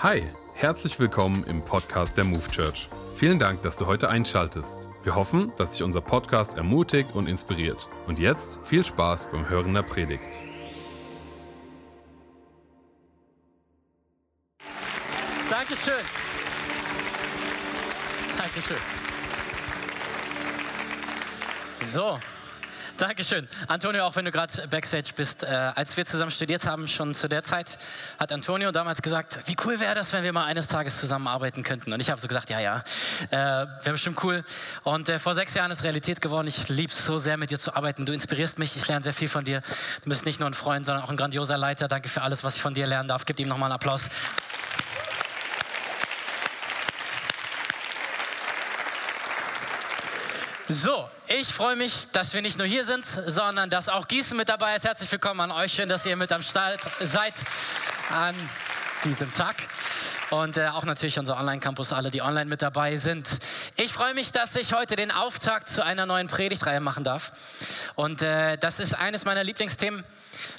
Hi, herzlich willkommen im Podcast der Move Church. Vielen Dank, dass du heute einschaltest. Wir hoffen, dass dich unser Podcast ermutigt und inspiriert. Und jetzt viel Spaß beim Hören der Predigt. Dankeschön. Dankeschön. So, Dankeschön. Antonio, auch wenn du gerade Backstage bist, äh, als wir zusammen studiert haben, schon zu der Zeit, hat Antonio damals gesagt, wie cool wäre das, wenn wir mal eines Tages zusammenarbeiten könnten. Und ich habe so gesagt, ja, ja, äh, wäre bestimmt cool. Und äh, vor sechs Jahren ist Realität geworden. Ich liebe es so sehr, mit dir zu arbeiten. Du inspirierst mich, ich lerne sehr viel von dir. Du bist nicht nur ein Freund, sondern auch ein grandioser Leiter. Danke für alles, was ich von dir lernen darf. Gib ihm nochmal einen Applaus. So, ich freue mich, dass wir nicht nur hier sind, sondern dass auch Gießen mit dabei ist. Herzlich willkommen an euch. Schön, dass ihr mit am Start seid an diesem Tag. Und äh, auch natürlich unser Online-Campus, alle, die online mit dabei sind. Ich freue mich, dass ich heute den Auftakt zu einer neuen Predigtreihe machen darf. Und äh, das ist eines meiner Lieblingsthemen.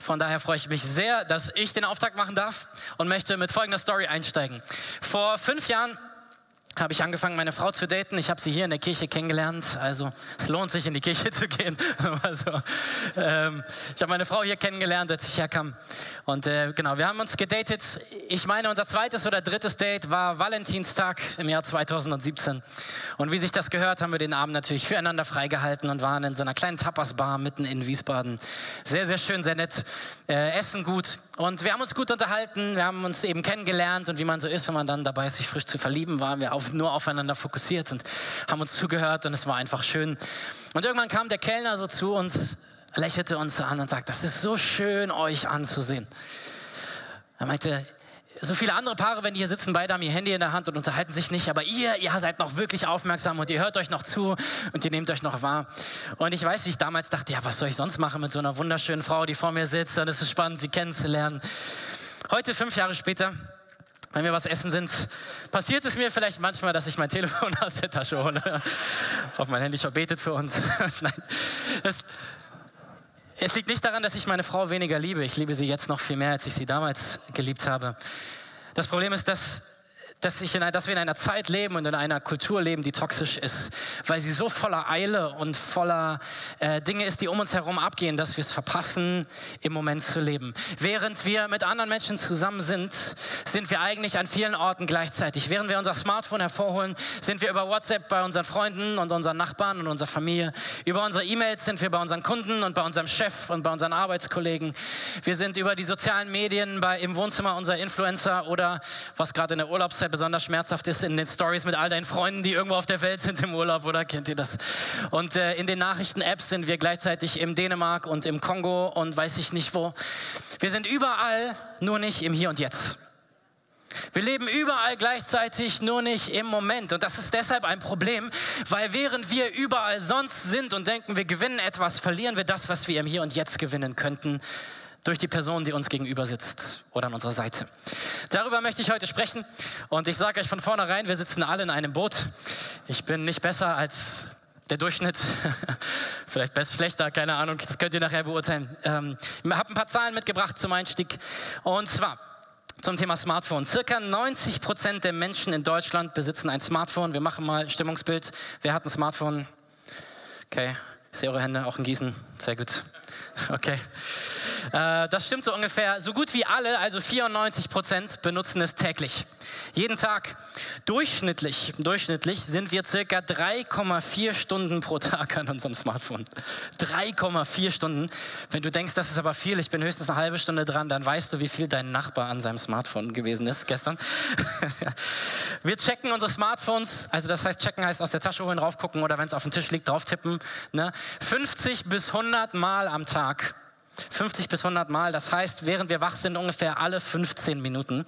Von daher freue ich mich sehr, dass ich den Auftakt machen darf und möchte mit folgender Story einsteigen. Vor fünf Jahren habe ich angefangen, meine Frau zu daten. Ich habe sie hier in der Kirche kennengelernt. Also es lohnt sich, in die Kirche zu gehen. also, ähm, ich habe meine Frau hier kennengelernt, als ich herkam. Und äh, genau, wir haben uns gedatet. Ich meine, unser zweites oder drittes Date war Valentinstag im Jahr 2017. Und wie sich das gehört, haben wir den Abend natürlich füreinander freigehalten und waren in so einer kleinen Tapas-Bar mitten in Wiesbaden. Sehr, sehr schön, sehr nett. Äh, essen gut. Und wir haben uns gut unterhalten. Wir haben uns eben kennengelernt. Und wie man so ist, wenn man dann dabei ist, sich frisch zu verlieben, waren wir auf nur aufeinander fokussiert und haben uns zugehört und es war einfach schön. Und irgendwann kam der Kellner so zu uns, lächelte uns an und sagte, das ist so schön, euch anzusehen. Er meinte, so viele andere Paare, wenn die hier sitzen, beide haben ihr Handy in der Hand und unterhalten sich nicht, aber ihr, ihr seid noch wirklich aufmerksam und ihr hört euch noch zu und ihr nehmt euch noch wahr. Und ich weiß, wie ich damals dachte, ja, was soll ich sonst machen mit so einer wunderschönen Frau, die vor mir sitzt und es ist spannend, sie kennenzulernen. Heute, fünf Jahre später, wenn wir was essen sind, passiert es mir vielleicht manchmal, dass ich mein Telefon aus der Tasche hole. Auf mein Handy schon betet für uns. Nein. Es, es liegt nicht daran, dass ich meine Frau weniger liebe. Ich liebe sie jetzt noch viel mehr, als ich sie damals geliebt habe. Das Problem ist, dass dass, ich in, dass wir in einer Zeit leben und in einer Kultur leben, die toxisch ist, weil sie so voller Eile und voller äh, Dinge ist, die um uns herum abgehen, dass wir es verpassen, im Moment zu leben. Während wir mit anderen Menschen zusammen sind, sind wir eigentlich an vielen Orten gleichzeitig. Während wir unser Smartphone hervorholen, sind wir über WhatsApp bei unseren Freunden und unseren Nachbarn und unserer Familie. Über unsere E-Mails sind wir bei unseren Kunden und bei unserem Chef und bei unseren Arbeitskollegen. Wir sind über die sozialen Medien bei, im Wohnzimmer unserer Influencer oder was gerade in der Urlaubszeit besonders schmerzhaft ist in den Stories mit all deinen Freunden, die irgendwo auf der Welt sind im Urlaub, oder kennt ihr das? Und äh, in den Nachrichten-Apps sind wir gleichzeitig im Dänemark und im Kongo und weiß ich nicht wo. Wir sind überall, nur nicht im Hier und Jetzt. Wir leben überall gleichzeitig, nur nicht im Moment. Und das ist deshalb ein Problem, weil während wir überall sonst sind und denken, wir gewinnen etwas, verlieren wir das, was wir im Hier und Jetzt gewinnen könnten durch die Person, die uns gegenüber sitzt oder an unserer Seite. Darüber möchte ich heute sprechen und ich sage euch von vornherein, wir sitzen alle in einem Boot. Ich bin nicht besser als der Durchschnitt, vielleicht besser, schlechter, keine Ahnung, das könnt ihr nachher beurteilen. Ähm, ich habe ein paar Zahlen mitgebracht zum Einstieg und zwar zum Thema Smartphone. Circa 90 Prozent der Menschen in Deutschland besitzen ein Smartphone. Wir machen mal Stimmungsbild. Wer hat ein Smartphone? Okay, ich sehe eure Hände auch in Gießen. Sehr gut. Okay. Äh, das stimmt so ungefähr. So gut wie alle, also 94 Prozent, benutzen es täglich. Jeden Tag. Durchschnittlich, durchschnittlich sind wir circa 3,4 Stunden pro Tag an unserem Smartphone. 3,4 Stunden. Wenn du denkst, das ist aber viel, ich bin höchstens eine halbe Stunde dran, dann weißt du, wie viel dein Nachbar an seinem Smartphone gewesen ist gestern. wir checken unsere Smartphones, also das heißt, checken heißt aus der Tasche holen, draufgucken oder wenn es auf dem Tisch liegt, drauf tippen. Ne? 50 bis 100 Mal am Tag. 50 bis 100 Mal. Das heißt, während wir wach sind, ungefähr alle 15 Minuten.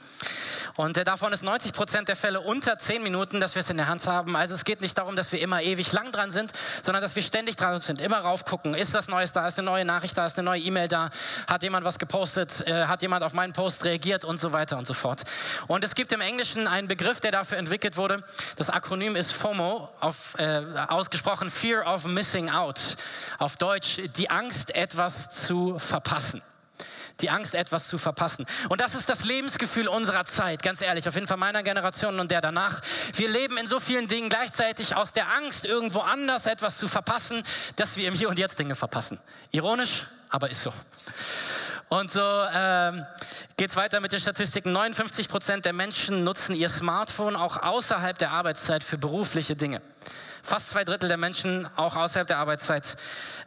Und äh, davon ist 90 Prozent der Fälle unter 10 Minuten, dass wir es in der Hand haben. Also es geht nicht darum, dass wir immer ewig lang dran sind, sondern dass wir ständig dran sind, immer raufgucken. Ist das Neues da? Ist eine neue Nachricht da? Ist eine neue E-Mail da? Hat jemand was gepostet? Äh, hat jemand auf meinen Post reagiert? Und so weiter und so fort. Und es gibt im Englischen einen Begriff, der dafür entwickelt wurde. Das Akronym ist FOMO, auf, äh, ausgesprochen Fear of Missing Out. Auf Deutsch die Angst, etwas zu verpassen. Die Angst, etwas zu verpassen. Und das ist das Lebensgefühl unserer Zeit, ganz ehrlich, auf jeden Fall meiner Generation und der danach. Wir leben in so vielen Dingen gleichzeitig aus der Angst, irgendwo anders etwas zu verpassen, dass wir im Hier und Jetzt Dinge verpassen. Ironisch, aber ist so. Und so ähm, geht es weiter mit den Statistiken. 59 Prozent der Menschen nutzen ihr Smartphone auch außerhalb der Arbeitszeit für berufliche Dinge. Fast zwei Drittel der Menschen auch außerhalb der Arbeitszeit.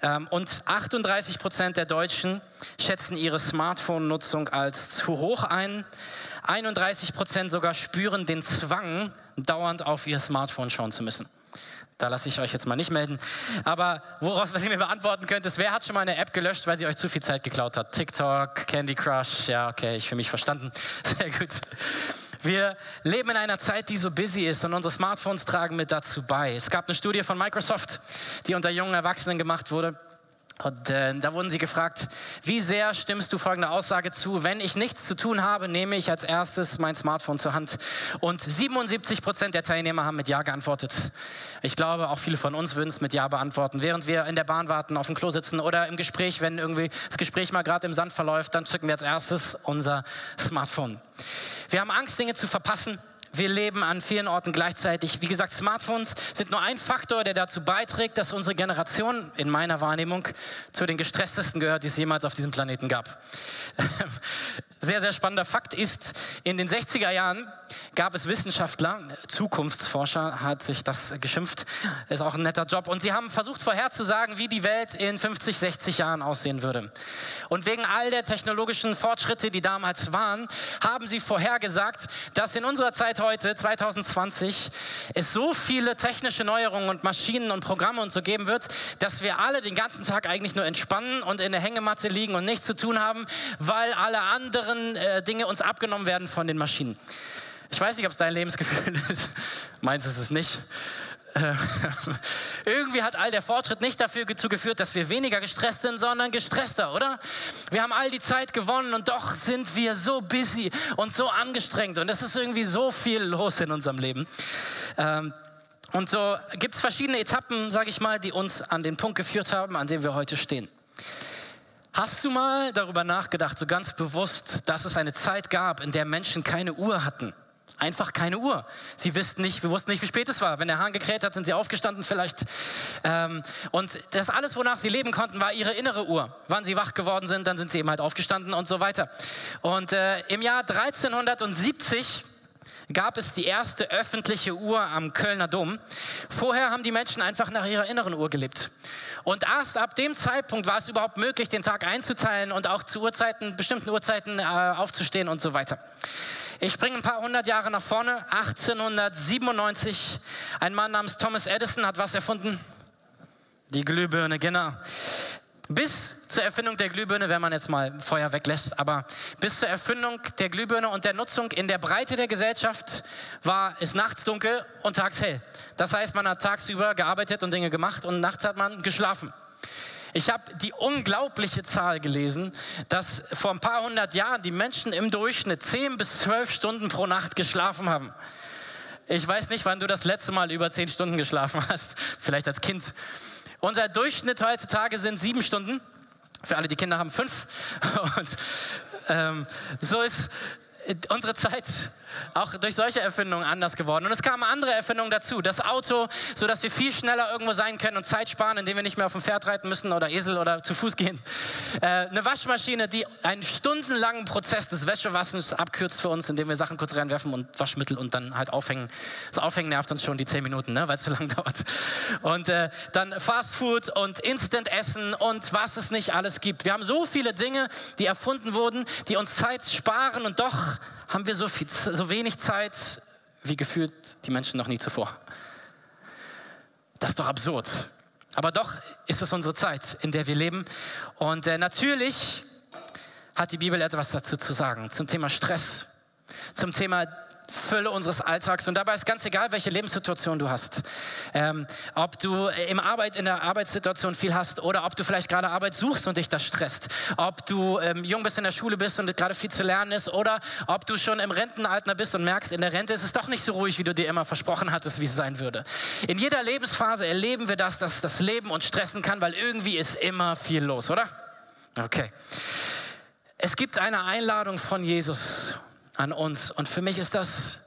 Ähm, und 38 Prozent der Deutschen schätzen ihre Smartphone-Nutzung als zu hoch ein. 31 Prozent sogar spüren den Zwang, dauernd auf ihr Smartphone schauen zu müssen. Da lasse ich euch jetzt mal nicht melden. Aber worauf, was ihr mir beantworten könnt, ist, wer hat schon mal eine App gelöscht, weil sie euch zu viel Zeit geklaut hat? TikTok, Candy Crush, ja, okay, ich für mich verstanden. Sehr gut. Wir leben in einer Zeit, die so busy ist und unsere Smartphones tragen mit dazu bei. Es gab eine Studie von Microsoft, die unter jungen Erwachsenen gemacht wurde. Und äh, da wurden sie gefragt, wie sehr stimmst du folgende Aussage zu? Wenn ich nichts zu tun habe, nehme ich als erstes mein Smartphone zur Hand. Und 77 Prozent der Teilnehmer haben mit Ja geantwortet. Ich glaube, auch viele von uns würden es mit Ja beantworten. Während wir in der Bahn warten, auf dem Klo sitzen oder im Gespräch, wenn irgendwie das Gespräch mal gerade im Sand verläuft, dann zücken wir als erstes unser Smartphone. Wir haben Angst, Dinge zu verpassen. Wir leben an vielen Orten gleichzeitig. Wie gesagt, Smartphones sind nur ein Faktor, der dazu beiträgt, dass unsere Generation in meiner Wahrnehmung zu den gestresstesten gehört, die es jemals auf diesem Planeten gab. Sehr, sehr spannender Fakt ist, in den 60er Jahren gab es Wissenschaftler, Zukunftsforscher hat sich das geschimpft, ist auch ein netter Job, und sie haben versucht vorherzusagen, wie die Welt in 50, 60 Jahren aussehen würde. Und wegen all der technologischen Fortschritte, die damals waren, haben sie vorhergesagt, dass in unserer Zeit heute, 2020, es so viele technische Neuerungen und Maschinen und Programme und so geben wird, dass wir alle den ganzen Tag eigentlich nur entspannen und in der Hängematte liegen und nichts zu tun haben, weil alle anderen äh, Dinge uns abgenommen werden von den Maschinen. Ich weiß nicht, ob es dein Lebensgefühl ist. Meins ist es nicht. Äh, irgendwie hat all der Fortschritt nicht dafür geführt, dass wir weniger gestresst sind, sondern gestresster, oder? Wir haben all die Zeit gewonnen und doch sind wir so busy und so angestrengt und es ist irgendwie so viel los in unserem Leben. Ähm, und so gibt es verschiedene Etappen, sage ich mal, die uns an den Punkt geführt haben, an dem wir heute stehen. Hast du mal darüber nachgedacht, so ganz bewusst, dass es eine Zeit gab, in der Menschen keine Uhr hatten? Einfach keine Uhr. Sie wussten nicht, wir wussten nicht, wie spät es war. Wenn der Hahn gekräht hat, sind sie aufgestanden vielleicht. Ähm, und das alles, wonach sie leben konnten, war ihre innere Uhr. Wann sie wach geworden sind, dann sind sie eben halt aufgestanden und so weiter. Und äh, im Jahr 1370 gab es die erste öffentliche Uhr am Kölner Dom. Vorher haben die Menschen einfach nach ihrer inneren Uhr gelebt. Und erst ab dem Zeitpunkt war es überhaupt möglich, den Tag einzuteilen und auch zu Uhrzeiten, bestimmten Uhrzeiten äh, aufzustehen und so weiter. Ich springe ein paar hundert Jahre nach vorne. 1897. Ein Mann namens Thomas Edison hat was erfunden? Die Glühbirne, genau. Bis zur Erfindung der Glühbirne, wenn man jetzt mal Feuer weglässt, aber bis zur Erfindung der Glühbirne und der Nutzung in der Breite der Gesellschaft war es nachts dunkel und tags hell. Das heißt, man hat tagsüber gearbeitet und Dinge gemacht und nachts hat man geschlafen. Ich habe die unglaubliche Zahl gelesen, dass vor ein paar hundert Jahren die Menschen im Durchschnitt zehn bis zwölf Stunden pro Nacht geschlafen haben. Ich weiß nicht, wann du das letzte Mal über zehn Stunden geschlafen hast. Vielleicht als Kind. Unser Durchschnitt heutzutage sind sieben Stunden. Für alle, die Kinder haben, fünf. Und ähm, so ist unsere Zeit auch durch solche Erfindungen anders geworden. Und es kamen andere Erfindungen dazu. Das Auto, so dass wir viel schneller irgendwo sein können und Zeit sparen, indem wir nicht mehr auf dem Pferd reiten müssen oder Esel oder zu Fuß gehen. Äh, eine Waschmaschine, die einen stundenlangen Prozess des Wäschewassens abkürzt für uns, indem wir Sachen kurz reinwerfen und Waschmittel und dann halt aufhängen. Das Aufhängen nervt uns schon die zehn Minuten, ne, weil es zu lang dauert. Und äh, dann Fast Food und Instant Essen und was es nicht alles gibt. Wir haben so viele Dinge, die erfunden wurden, die uns Zeit sparen und doch haben wir so, viel, so wenig Zeit wie gefühlt die Menschen noch nie zuvor. Das ist doch absurd. Aber doch ist es unsere Zeit, in der wir leben. Und äh, natürlich hat die Bibel etwas dazu zu sagen zum Thema Stress, zum Thema Fülle unseres Alltags. Und dabei ist ganz egal, welche Lebenssituation du hast. Ähm, ob du im Arbeit, in der Arbeitssituation viel hast oder ob du vielleicht gerade Arbeit suchst und dich das stresst. Ob du ähm, jung bist in der Schule bist und gerade viel zu lernen ist oder ob du schon im Rentenalter bist und merkst, in der Rente ist es doch nicht so ruhig, wie du dir immer versprochen hattest, wie es sein würde. In jeder Lebensphase erleben wir das, dass das Leben uns stressen kann, weil irgendwie ist immer viel los, oder? Okay. Es gibt eine Einladung von Jesus an uns und für mich ist das,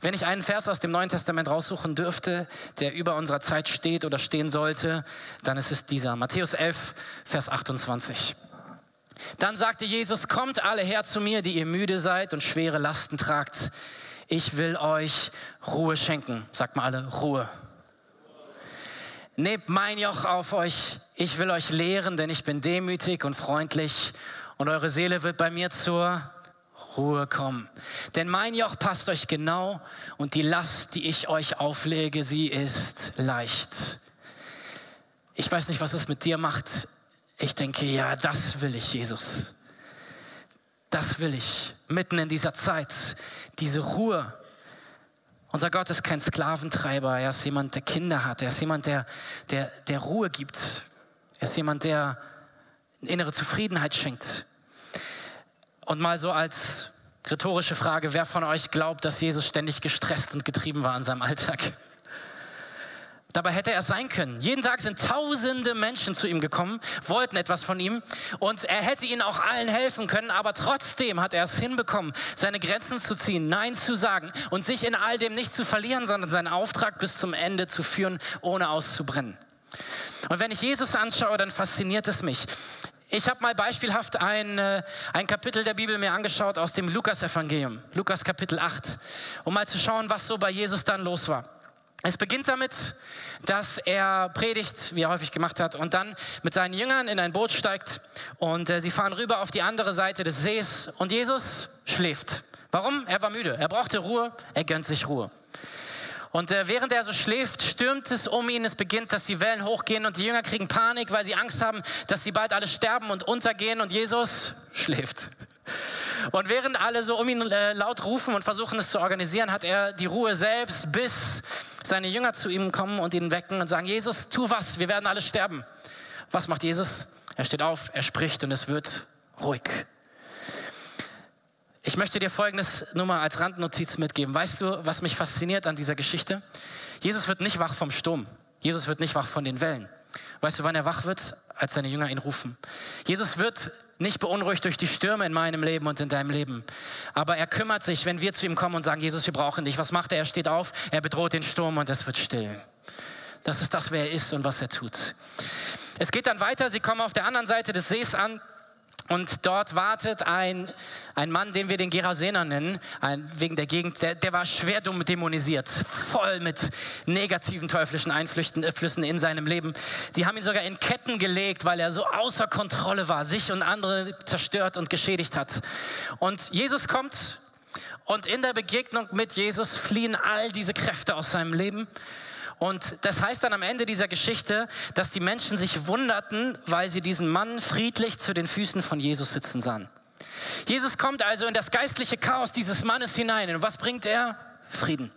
wenn ich einen Vers aus dem Neuen Testament raussuchen dürfte, der über unserer Zeit steht oder stehen sollte, dann ist es dieser. Matthäus 11, Vers 28. Dann sagte Jesus, kommt alle her zu mir, die ihr müde seid und schwere Lasten tragt. Ich will euch Ruhe schenken. Sagt mal alle, Ruhe. Nehmt mein Joch auf euch. Ich will euch lehren, denn ich bin demütig und freundlich und eure Seele wird bei mir zur Ruhe kommen. Denn mein Joch passt euch genau und die Last, die ich euch auflege, sie ist leicht. Ich weiß nicht, was es mit dir macht. Ich denke, ja, das will ich, Jesus. Das will ich, mitten in dieser Zeit, diese Ruhe. Unser Gott ist kein Sklaventreiber, er ist jemand, der Kinder hat, er ist jemand, der, der, der Ruhe gibt, er ist jemand, der innere Zufriedenheit schenkt. Und mal so als rhetorische Frage, wer von euch glaubt, dass Jesus ständig gestresst und getrieben war in seinem Alltag? Dabei hätte er es sein können. Jeden Tag sind tausende Menschen zu ihm gekommen, wollten etwas von ihm und er hätte ihnen auch allen helfen können, aber trotzdem hat er es hinbekommen, seine Grenzen zu ziehen, Nein zu sagen und sich in all dem nicht zu verlieren, sondern seinen Auftrag bis zum Ende zu führen, ohne auszubrennen. Und wenn ich Jesus anschaue, dann fasziniert es mich. Ich habe mal beispielhaft ein, äh, ein Kapitel der Bibel mir angeschaut aus dem Lukas-Evangelium, Lukas Kapitel 8, um mal zu schauen, was so bei Jesus dann los war. Es beginnt damit, dass er predigt, wie er häufig gemacht hat, und dann mit seinen Jüngern in ein Boot steigt und äh, sie fahren rüber auf die andere Seite des Sees und Jesus schläft. Warum? Er war müde. Er brauchte Ruhe. Er gönnt sich Ruhe. Und äh, während er so schläft, stürmt es um ihn. Es beginnt, dass die Wellen hochgehen und die Jünger kriegen Panik, weil sie Angst haben, dass sie bald alle sterben und untergehen und Jesus schläft. Und während alle so um ihn äh, laut rufen und versuchen es zu organisieren, hat er die Ruhe selbst, bis seine Jünger zu ihm kommen und ihn wecken und sagen, Jesus, tu was, wir werden alle sterben. Was macht Jesus? Er steht auf, er spricht und es wird ruhig. Ich möchte dir Folgendes nur mal als Randnotiz mitgeben. Weißt du, was mich fasziniert an dieser Geschichte? Jesus wird nicht wach vom Sturm. Jesus wird nicht wach von den Wellen. Weißt du, wann er wach wird? Als seine Jünger ihn rufen. Jesus wird nicht beunruhigt durch die Stürme in meinem Leben und in deinem Leben. Aber er kümmert sich, wenn wir zu ihm kommen und sagen, Jesus, wir brauchen dich. Was macht er? Er steht auf, er bedroht den Sturm und es wird still. Das ist das, wer er ist und was er tut. Es geht dann weiter. Sie kommen auf der anderen Seite des Sees an. Und dort wartet ein, ein Mann, den wir den Gerasener nennen, ein, wegen der Gegend, der, der war schwer dämonisiert, voll mit negativen teuflischen Einflüssen äh, in seinem Leben. Sie haben ihn sogar in Ketten gelegt, weil er so außer Kontrolle war, sich und andere zerstört und geschädigt hat. Und Jesus kommt und in der Begegnung mit Jesus fliehen all diese Kräfte aus seinem Leben. Und das heißt dann am Ende dieser Geschichte, dass die Menschen sich wunderten, weil sie diesen Mann friedlich zu den Füßen von Jesus sitzen sahen. Jesus kommt also in das geistliche Chaos dieses Mannes hinein. Und was bringt er? Frieden.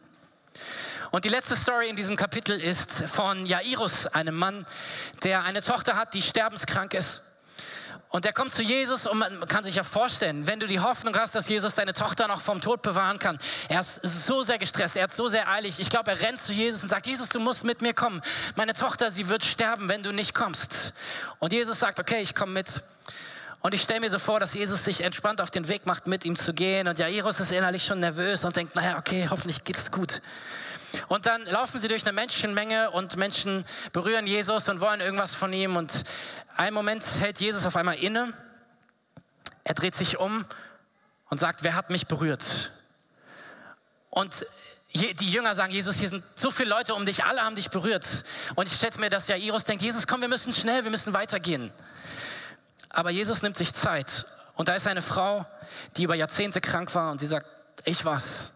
Und die letzte Story in diesem Kapitel ist von Jairus, einem Mann, der eine Tochter hat, die sterbenskrank ist. Und er kommt zu Jesus und man kann sich ja vorstellen, wenn du die Hoffnung hast, dass Jesus deine Tochter noch vom Tod bewahren kann. Er ist so sehr gestresst, er ist so sehr eilig. Ich glaube, er rennt zu Jesus und sagt, Jesus, du musst mit mir kommen. Meine Tochter, sie wird sterben, wenn du nicht kommst. Und Jesus sagt, okay, ich komme mit. Und ich stelle mir so vor, dass Jesus sich entspannt auf den Weg macht, mit ihm zu gehen. Und Jairus ist innerlich schon nervös und denkt, naja, okay, hoffentlich geht es gut. Und dann laufen sie durch eine Menschenmenge und Menschen berühren Jesus und wollen irgendwas von ihm. Und einen Moment hält Jesus auf einmal inne. Er dreht sich um und sagt, wer hat mich berührt? Und die Jünger sagen, Jesus, hier sind so viele Leute um dich, alle haben dich berührt. Und ich schätze mir, dass Jairus denkt, Jesus, komm, wir müssen schnell, wir müssen weitergehen. Aber Jesus nimmt sich Zeit. Und da ist eine Frau, die über Jahrzehnte krank war und sie sagt, ich war's.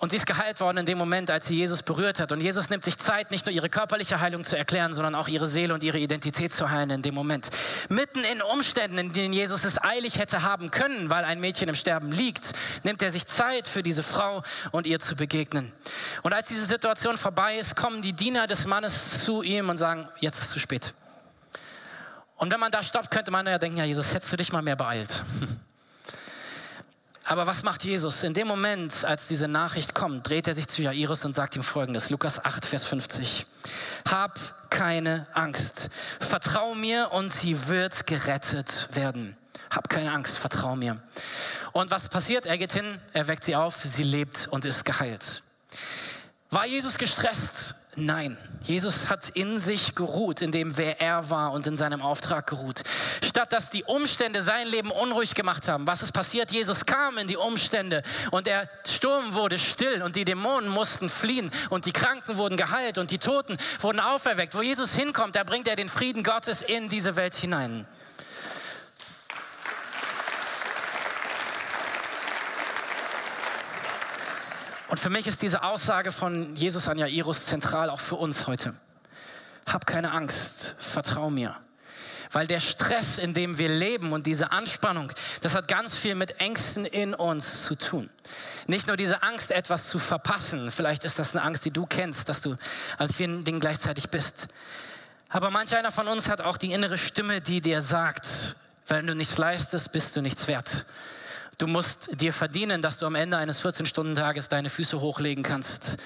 Und sie ist geheilt worden in dem Moment, als sie Jesus berührt hat. Und Jesus nimmt sich Zeit, nicht nur ihre körperliche Heilung zu erklären, sondern auch ihre Seele und ihre Identität zu heilen in dem Moment. Mitten in Umständen, in denen Jesus es eilig hätte haben können, weil ein Mädchen im Sterben liegt, nimmt er sich Zeit für diese Frau und ihr zu begegnen. Und als diese Situation vorbei ist, kommen die Diener des Mannes zu ihm und sagen, jetzt ist es zu spät. Und wenn man da stoppt, könnte man ja denken, ja Jesus, hättest du dich mal mehr beeilt. Aber was macht Jesus? In dem Moment, als diese Nachricht kommt, dreht er sich zu Jairus und sagt ihm folgendes, Lukas 8, Vers 50. Hab keine Angst, vertrau mir und sie wird gerettet werden. Hab keine Angst, vertrau mir. Und was passiert? Er geht hin, er weckt sie auf, sie lebt und ist geheilt. War Jesus gestresst? Nein, Jesus hat in sich geruht, in dem wer er war und in seinem Auftrag geruht. Statt dass die Umstände sein Leben unruhig gemacht haben, was ist passiert? Jesus kam in die Umstände und der Sturm wurde still und die Dämonen mussten fliehen und die Kranken wurden geheilt und die Toten wurden auferweckt. Wo Jesus hinkommt, da bringt er den Frieden Gottes in diese Welt hinein. Und für mich ist diese Aussage von Jesus an Jairus zentral auch für uns heute. Hab keine Angst, vertrau mir. Weil der Stress, in dem wir leben und diese Anspannung, das hat ganz viel mit Ängsten in uns zu tun. Nicht nur diese Angst, etwas zu verpassen. Vielleicht ist das eine Angst, die du kennst, dass du an vielen Dingen gleichzeitig bist. Aber manch einer von uns hat auch die innere Stimme, die dir sagt, wenn du nichts leistest, bist du nichts wert. Du musst dir verdienen, dass du am Ende eines 14-Stunden-Tages deine Füße hochlegen kannst,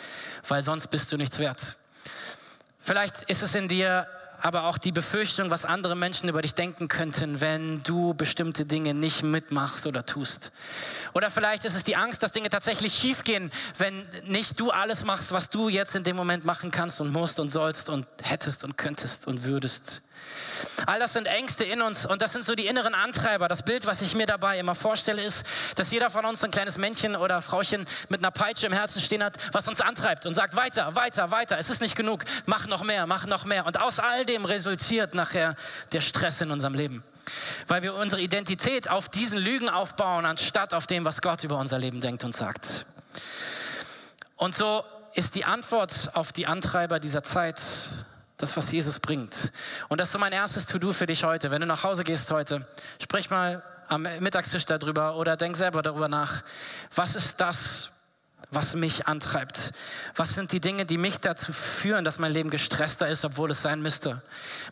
weil sonst bist du nichts wert. Vielleicht ist es in dir aber auch die Befürchtung, was andere Menschen über dich denken könnten, wenn du bestimmte Dinge nicht mitmachst oder tust. Oder vielleicht ist es die Angst, dass Dinge tatsächlich schiefgehen, wenn nicht du alles machst, was du jetzt in dem Moment machen kannst und musst und sollst und hättest und könntest und würdest. All das sind Ängste in uns und das sind so die inneren Antreiber. Das Bild, was ich mir dabei immer vorstelle, ist, dass jeder von uns ein kleines Männchen oder Frauchen mit einer Peitsche im Herzen stehen hat, was uns antreibt und sagt, weiter, weiter, weiter, es ist nicht genug, mach noch mehr, mach noch mehr. Und aus all dem resultiert nachher der Stress in unserem Leben. Weil wir unsere Identität auf diesen Lügen aufbauen, anstatt auf dem, was Gott über unser Leben denkt und sagt. Und so ist die Antwort auf die Antreiber dieser Zeit das, was Jesus bringt. Und das ist so mein erstes To-Do für dich heute. Wenn du nach Hause gehst heute, sprich mal am Mittagstisch darüber oder denk selber darüber nach. Was ist das, was mich antreibt? Was sind die Dinge, die mich dazu führen, dass mein Leben gestresster ist, obwohl es sein müsste?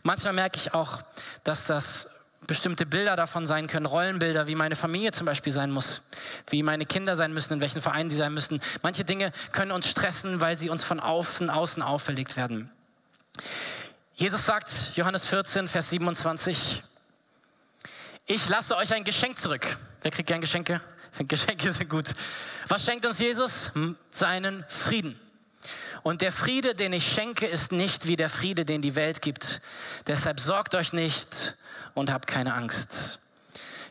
Manchmal merke ich auch, dass das bestimmte Bilder davon sein können, Rollenbilder, wie meine Familie zum Beispiel sein muss, wie meine Kinder sein müssen, in welchen Vereinen sie sein müssen. Manche Dinge können uns stressen, weil sie uns von außen, außen auferlegt werden. Jesus sagt, Johannes 14, Vers 27, ich lasse euch ein Geschenk zurück. Wer kriegt gern Geschenke? Geschenke sind gut. Was schenkt uns Jesus? Seinen Frieden. Und der Friede, den ich schenke, ist nicht wie der Friede, den die Welt gibt. Deshalb sorgt euch nicht und habt keine Angst.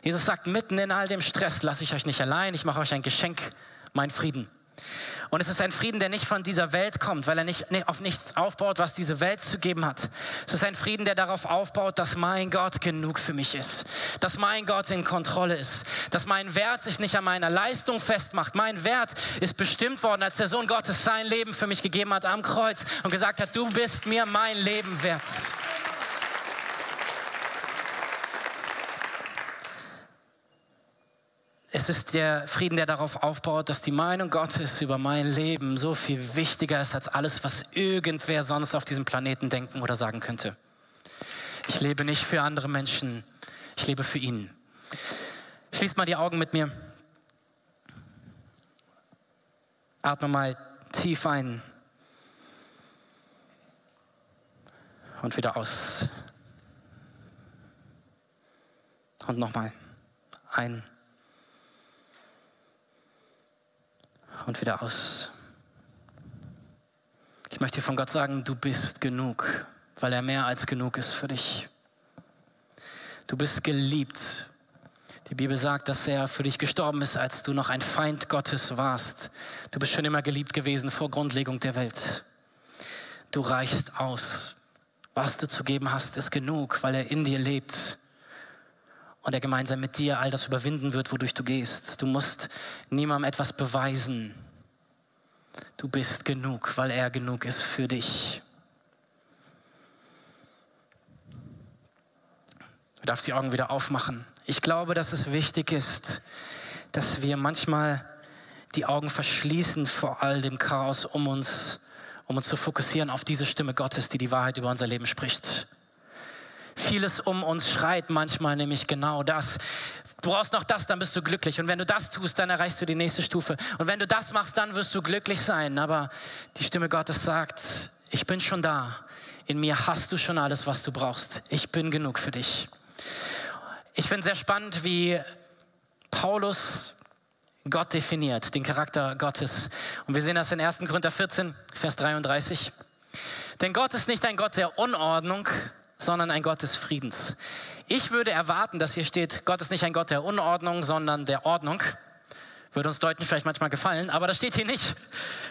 Jesus sagt, mitten in all dem Stress lasse ich euch nicht allein, ich mache euch ein Geschenk, mein Frieden. Und es ist ein Frieden, der nicht von dieser Welt kommt, weil er nicht auf nichts aufbaut, was diese Welt zu geben hat. Es ist ein Frieden, der darauf aufbaut, dass mein Gott genug für mich ist, dass mein Gott in Kontrolle ist, dass mein Wert sich nicht an meiner Leistung festmacht. Mein Wert ist bestimmt worden, als der Sohn Gottes sein Leben für mich gegeben hat am Kreuz und gesagt hat, du bist mir mein Leben wert. Es ist der Frieden, der darauf aufbaut, dass die Meinung Gottes über mein Leben so viel wichtiger ist als alles, was irgendwer sonst auf diesem Planeten denken oder sagen könnte. Ich lebe nicht für andere Menschen, ich lebe für ihn. Schließ mal die Augen mit mir. Atme mal tief ein und wieder aus. Und nochmal ein. Und wieder aus. Ich möchte dir von Gott sagen, du bist genug, weil er mehr als genug ist für dich. Du bist geliebt. Die Bibel sagt, dass er für dich gestorben ist, als du noch ein Feind Gottes warst. Du bist schon immer geliebt gewesen vor Grundlegung der Welt. Du reichst aus. Was du zu geben hast, ist genug, weil er in dir lebt und er gemeinsam mit dir all das überwinden wird, wodurch du gehst. Du musst niemandem etwas beweisen. Du bist genug, weil er genug ist für dich. Du darfst die Augen wieder aufmachen. Ich glaube, dass es wichtig ist, dass wir manchmal die Augen verschließen vor all dem Chaos um uns, um uns zu fokussieren auf diese Stimme Gottes, die die Wahrheit über unser Leben spricht. Vieles um uns schreit manchmal nämlich genau das. Du brauchst noch das, dann bist du glücklich. Und wenn du das tust, dann erreichst du die nächste Stufe. Und wenn du das machst, dann wirst du glücklich sein. Aber die Stimme Gottes sagt, ich bin schon da. In mir hast du schon alles, was du brauchst. Ich bin genug für dich. ich finde sehr spannend, wie Paulus Gott definiert, den Charakter Gottes. Und wir sehen das in 1. Korinther 14, Vers 33. Denn Gott ist nicht ein Gott der Unordnung, sondern ein Gott des Friedens. Ich würde erwarten, dass hier steht, Gott ist nicht ein Gott der Unordnung, sondern der Ordnung. Würde uns Deuten vielleicht manchmal gefallen, aber das steht hier nicht.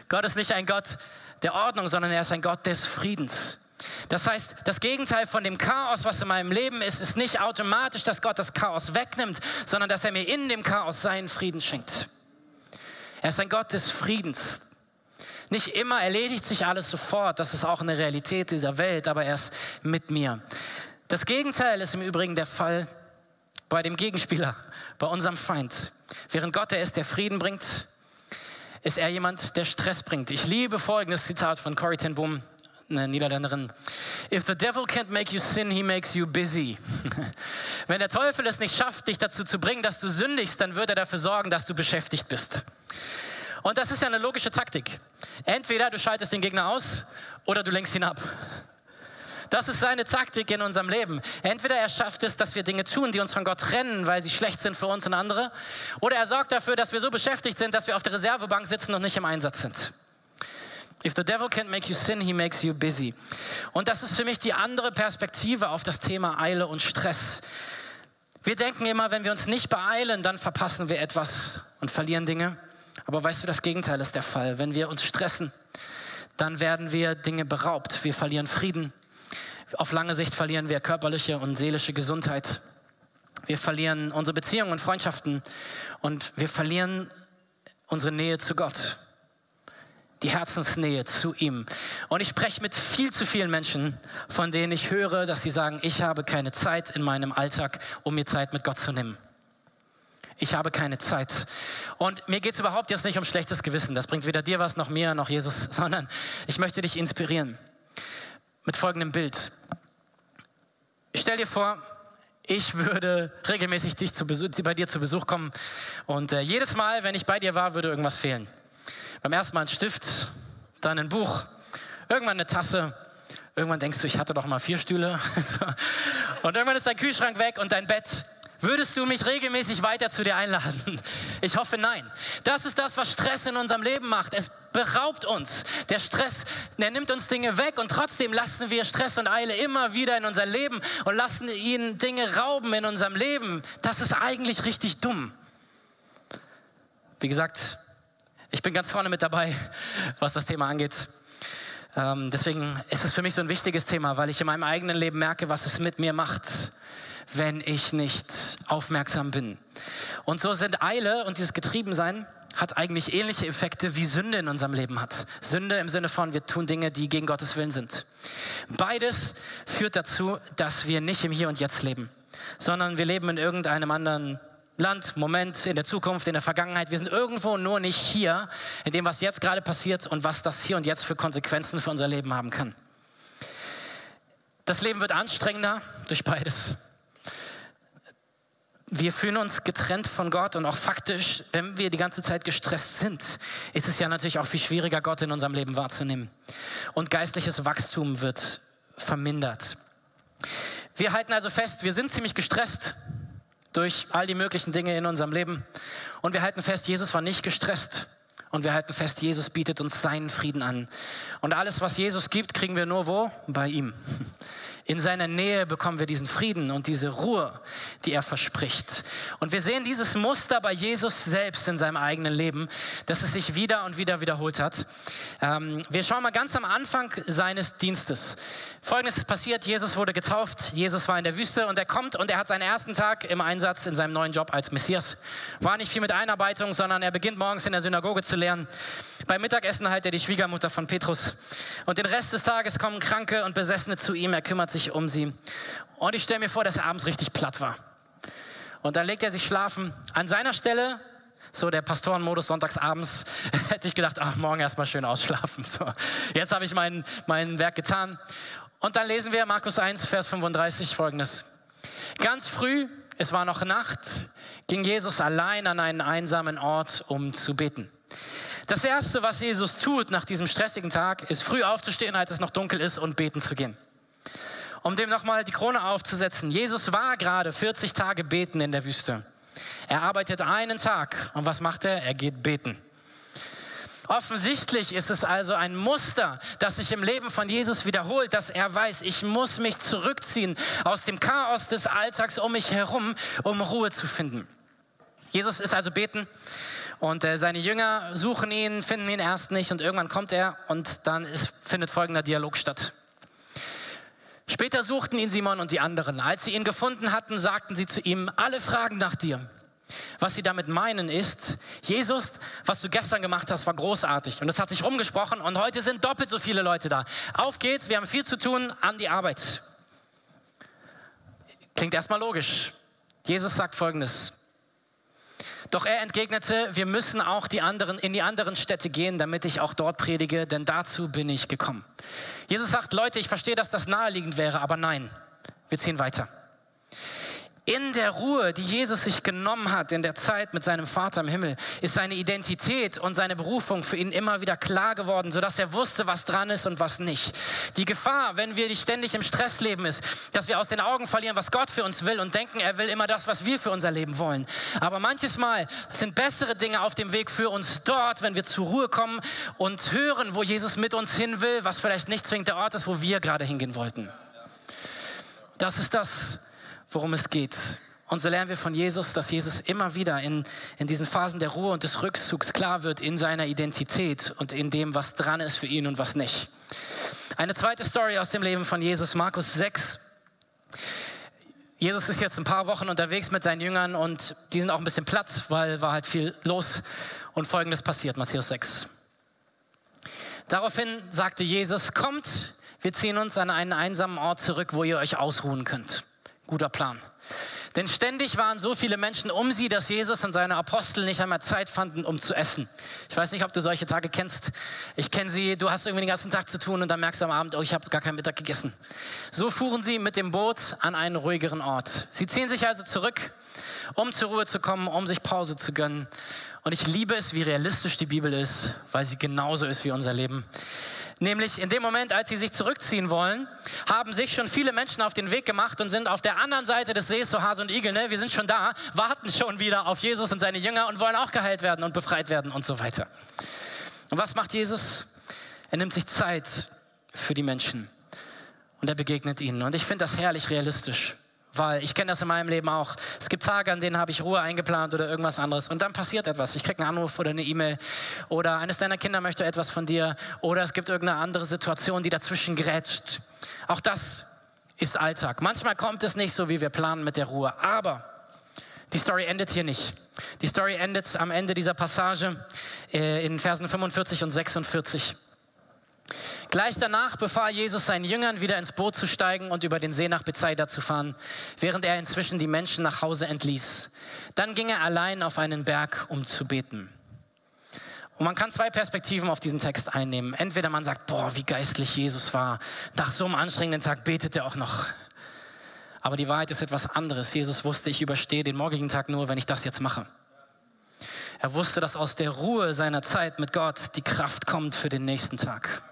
Gott ist nicht ein Gott der Ordnung, sondern er ist ein Gott des Friedens. Das heißt, das Gegenteil von dem Chaos, was in meinem Leben ist, ist nicht automatisch, dass Gott das Chaos wegnimmt, sondern dass er mir in dem Chaos seinen Frieden schenkt. Er ist ein Gott des Friedens. Nicht immer erledigt sich alles sofort, das ist auch eine Realität dieser Welt, aber er ist mit mir. Das Gegenteil ist im Übrigen der Fall bei dem Gegenspieler, bei unserem Feind. Während Gott der ist, der Frieden bringt, ist er jemand, der Stress bringt. Ich liebe folgendes Zitat von Corrie ten Boom, eine Niederländerin. If the devil can't make you sin, he makes you busy. Wenn der Teufel es nicht schafft, dich dazu zu bringen, dass du sündigst, dann wird er dafür sorgen, dass du beschäftigt bist. Und das ist ja eine logische Taktik. Entweder du schaltest den Gegner aus oder du lenkst ihn ab. Das ist seine Taktik in unserem Leben. Entweder er schafft es, dass wir Dinge tun, die uns von Gott trennen, weil sie schlecht sind für uns und andere, oder er sorgt dafür, dass wir so beschäftigt sind, dass wir auf der Reservebank sitzen und nicht im Einsatz sind. If the devil can't make you sin, he makes you busy. Und das ist für mich die andere Perspektive auf das Thema Eile und Stress. Wir denken immer, wenn wir uns nicht beeilen, dann verpassen wir etwas und verlieren Dinge. Aber weißt du, das Gegenteil ist der Fall. Wenn wir uns stressen, dann werden wir Dinge beraubt. Wir verlieren Frieden. Auf lange Sicht verlieren wir körperliche und seelische Gesundheit. Wir verlieren unsere Beziehungen und Freundschaften und wir verlieren unsere Nähe zu Gott die Herzensnähe zu ihm. Und ich spreche mit viel zu vielen Menschen, von denen ich höre, dass sie sagen, ich habe keine Zeit in meinem Alltag, um mir Zeit mit Gott zu nehmen. Ich habe keine Zeit. Und mir geht es überhaupt jetzt nicht um schlechtes Gewissen. Das bringt weder dir was, noch mir, noch Jesus, sondern ich möchte dich inspirieren mit folgendem Bild. Stell dir vor, ich würde regelmäßig dich zu Besuch, bei dir zu Besuch kommen und äh, jedes Mal, wenn ich bei dir war, würde irgendwas fehlen. Beim ersten Mal ein Stift, dann ein Buch, irgendwann eine Tasse. Irgendwann denkst du, ich hatte doch mal vier Stühle. und irgendwann ist dein Kühlschrank weg und dein Bett. Würdest du mich regelmäßig weiter zu dir einladen? Ich hoffe nein. Das ist das, was Stress in unserem Leben macht. Es beraubt uns. Der Stress, der nimmt uns Dinge weg und trotzdem lassen wir Stress und Eile immer wieder in unser Leben und lassen ihnen Dinge rauben in unserem Leben. Das ist eigentlich richtig dumm. Wie gesagt, ich bin ganz vorne mit dabei, was das Thema angeht. Ähm, deswegen ist es für mich so ein wichtiges Thema, weil ich in meinem eigenen Leben merke, was es mit mir macht, wenn ich nicht aufmerksam bin. Und so sind Eile und dieses Getriebensein hat eigentlich ähnliche Effekte wie Sünde in unserem Leben hat. Sünde im Sinne von, wir tun Dinge, die gegen Gottes Willen sind. Beides führt dazu, dass wir nicht im Hier und Jetzt leben, sondern wir leben in irgendeinem anderen Land, Moment, in der Zukunft, in der Vergangenheit. Wir sind irgendwo nur nicht hier, in dem, was jetzt gerade passiert und was das hier und jetzt für Konsequenzen für unser Leben haben kann. Das Leben wird anstrengender durch beides. Wir fühlen uns getrennt von Gott und auch faktisch, wenn wir die ganze Zeit gestresst sind, ist es ja natürlich auch viel schwieriger, Gott in unserem Leben wahrzunehmen. Und geistliches Wachstum wird vermindert. Wir halten also fest, wir sind ziemlich gestresst durch all die möglichen Dinge in unserem Leben. Und wir halten fest, Jesus war nicht gestresst. Und wir halten fest, Jesus bietet uns seinen Frieden an. Und alles, was Jesus gibt, kriegen wir nur wo? Bei ihm. In seiner Nähe bekommen wir diesen Frieden und diese Ruhe, die er verspricht. Und wir sehen dieses Muster bei Jesus selbst in seinem eigenen Leben, dass es sich wieder und wieder wiederholt hat. Ähm, wir schauen mal ganz am Anfang seines Dienstes. Folgendes ist passiert, Jesus wurde getauft, Jesus war in der Wüste und er kommt und er hat seinen ersten Tag im Einsatz in seinem neuen Job als Messias. War nicht viel mit Einarbeitung, sondern er beginnt morgens in der Synagoge zu lernen. Beim Mittagessen halt er die Schwiegermutter von Petrus. Und den Rest des Tages kommen Kranke und Besessene zu ihm, er kümmert sich um sie. Und ich stelle mir vor, dass er abends richtig platt war. Und dann legt er sich schlafen. An seiner Stelle, so der Pastorenmodus sonntagsabends, hätte ich gedacht, ach, morgen erstmal schön ausschlafen. So, jetzt habe ich mein, mein Werk getan. Und dann lesen wir Markus 1, Vers 35 folgendes. Ganz früh, es war noch Nacht, ging Jesus allein an einen einsamen Ort, um zu beten. Das Erste, was Jesus tut nach diesem stressigen Tag, ist früh aufzustehen, als es noch dunkel ist und beten zu gehen. Um dem nochmal die Krone aufzusetzen. Jesus war gerade 40 Tage beten in der Wüste. Er arbeitet einen Tag und was macht er? Er geht beten. Offensichtlich ist es also ein Muster, das sich im Leben von Jesus wiederholt, dass er weiß, ich muss mich zurückziehen aus dem Chaos des Alltags um mich herum, um Ruhe zu finden. Jesus ist also beten und äh, seine Jünger suchen ihn, finden ihn erst nicht und irgendwann kommt er und dann ist, findet folgender Dialog statt. Später suchten ihn Simon und die anderen. Als sie ihn gefunden hatten, sagten sie zu ihm, alle fragen nach dir. Was sie damit meinen ist, Jesus, was du gestern gemacht hast, war großartig. Und es hat sich rumgesprochen und heute sind doppelt so viele Leute da. Auf geht's, wir haben viel zu tun, an die Arbeit. Klingt erstmal logisch. Jesus sagt folgendes. Doch er entgegnete, wir müssen auch die anderen, in die anderen Städte gehen, damit ich auch dort predige, denn dazu bin ich gekommen. Jesus sagt, Leute, ich verstehe, dass das naheliegend wäre, aber nein, wir ziehen weiter. In der Ruhe, die Jesus sich genommen hat in der Zeit mit seinem Vater im Himmel, ist seine Identität und seine Berufung für ihn immer wieder klar geworden, sodass er wusste, was dran ist und was nicht. Die Gefahr, wenn wir ständig im Stress leben, ist, dass wir aus den Augen verlieren, was Gott für uns will und denken, er will immer das, was wir für unser Leben wollen. Aber manches Mal sind bessere Dinge auf dem Weg für uns dort, wenn wir zur Ruhe kommen und hören, wo Jesus mit uns hin will, was vielleicht nicht zwingend der Ort ist, wo wir gerade hingehen wollten. Das ist das, worum es geht. Und so lernen wir von Jesus, dass Jesus immer wieder in, in diesen Phasen der Ruhe und des Rückzugs klar wird in seiner Identität und in dem, was dran ist für ihn und was nicht. Eine zweite Story aus dem Leben von Jesus, Markus 6. Jesus ist jetzt ein paar Wochen unterwegs mit seinen Jüngern und die sind auch ein bisschen platt, weil war halt viel los und folgendes passiert, Matthäus 6. Daraufhin sagte Jesus, kommt, wir ziehen uns an einen einsamen Ort zurück, wo ihr euch ausruhen könnt. Guter Plan. Denn ständig waren so viele Menschen um sie, dass Jesus und seine Apostel nicht einmal Zeit fanden, um zu essen. Ich weiß nicht, ob du solche Tage kennst. Ich kenne sie, du hast irgendwie den ganzen Tag zu tun und dann merkst du am Abend, oh, ich habe gar keinen Mittag gegessen. So fuhren sie mit dem Boot an einen ruhigeren Ort. Sie ziehen sich also zurück, um zur Ruhe zu kommen, um sich Pause zu gönnen. Und ich liebe es, wie realistisch die Bibel ist, weil sie genauso ist wie unser Leben. Nämlich in dem Moment, als sie sich zurückziehen wollen, haben sich schon viele Menschen auf den Weg gemacht und sind auf der anderen Seite des Sees, so Hase und Igel, ne? wir sind schon da, warten schon wieder auf Jesus und seine Jünger und wollen auch geheilt werden und befreit werden und so weiter. Und was macht Jesus? Er nimmt sich Zeit für die Menschen und er begegnet ihnen. Und ich finde das herrlich realistisch. Weil ich kenne das in meinem Leben auch. Es gibt Tage, an denen habe ich Ruhe eingeplant oder irgendwas anderes. Und dann passiert etwas. Ich kriege einen Anruf oder eine E-Mail. Oder eines deiner Kinder möchte etwas von dir. Oder es gibt irgendeine andere Situation, die dazwischen grätscht. Auch das ist Alltag. Manchmal kommt es nicht so, wie wir planen mit der Ruhe. Aber die Story endet hier nicht. Die Story endet am Ende dieser Passage äh, in Versen 45 und 46. Gleich danach befahl Jesus seinen Jüngern, wieder ins Boot zu steigen und über den See nach Bethsaida zu fahren, während er inzwischen die Menschen nach Hause entließ. Dann ging er allein auf einen Berg, um zu beten. Und man kann zwei Perspektiven auf diesen Text einnehmen. Entweder man sagt, boah, wie geistlich Jesus war. Nach so einem anstrengenden Tag betet er auch noch. Aber die Wahrheit ist etwas anderes. Jesus wusste, ich überstehe den morgigen Tag nur, wenn ich das jetzt mache. Er wusste, dass aus der Ruhe seiner Zeit mit Gott die Kraft kommt für den nächsten Tag.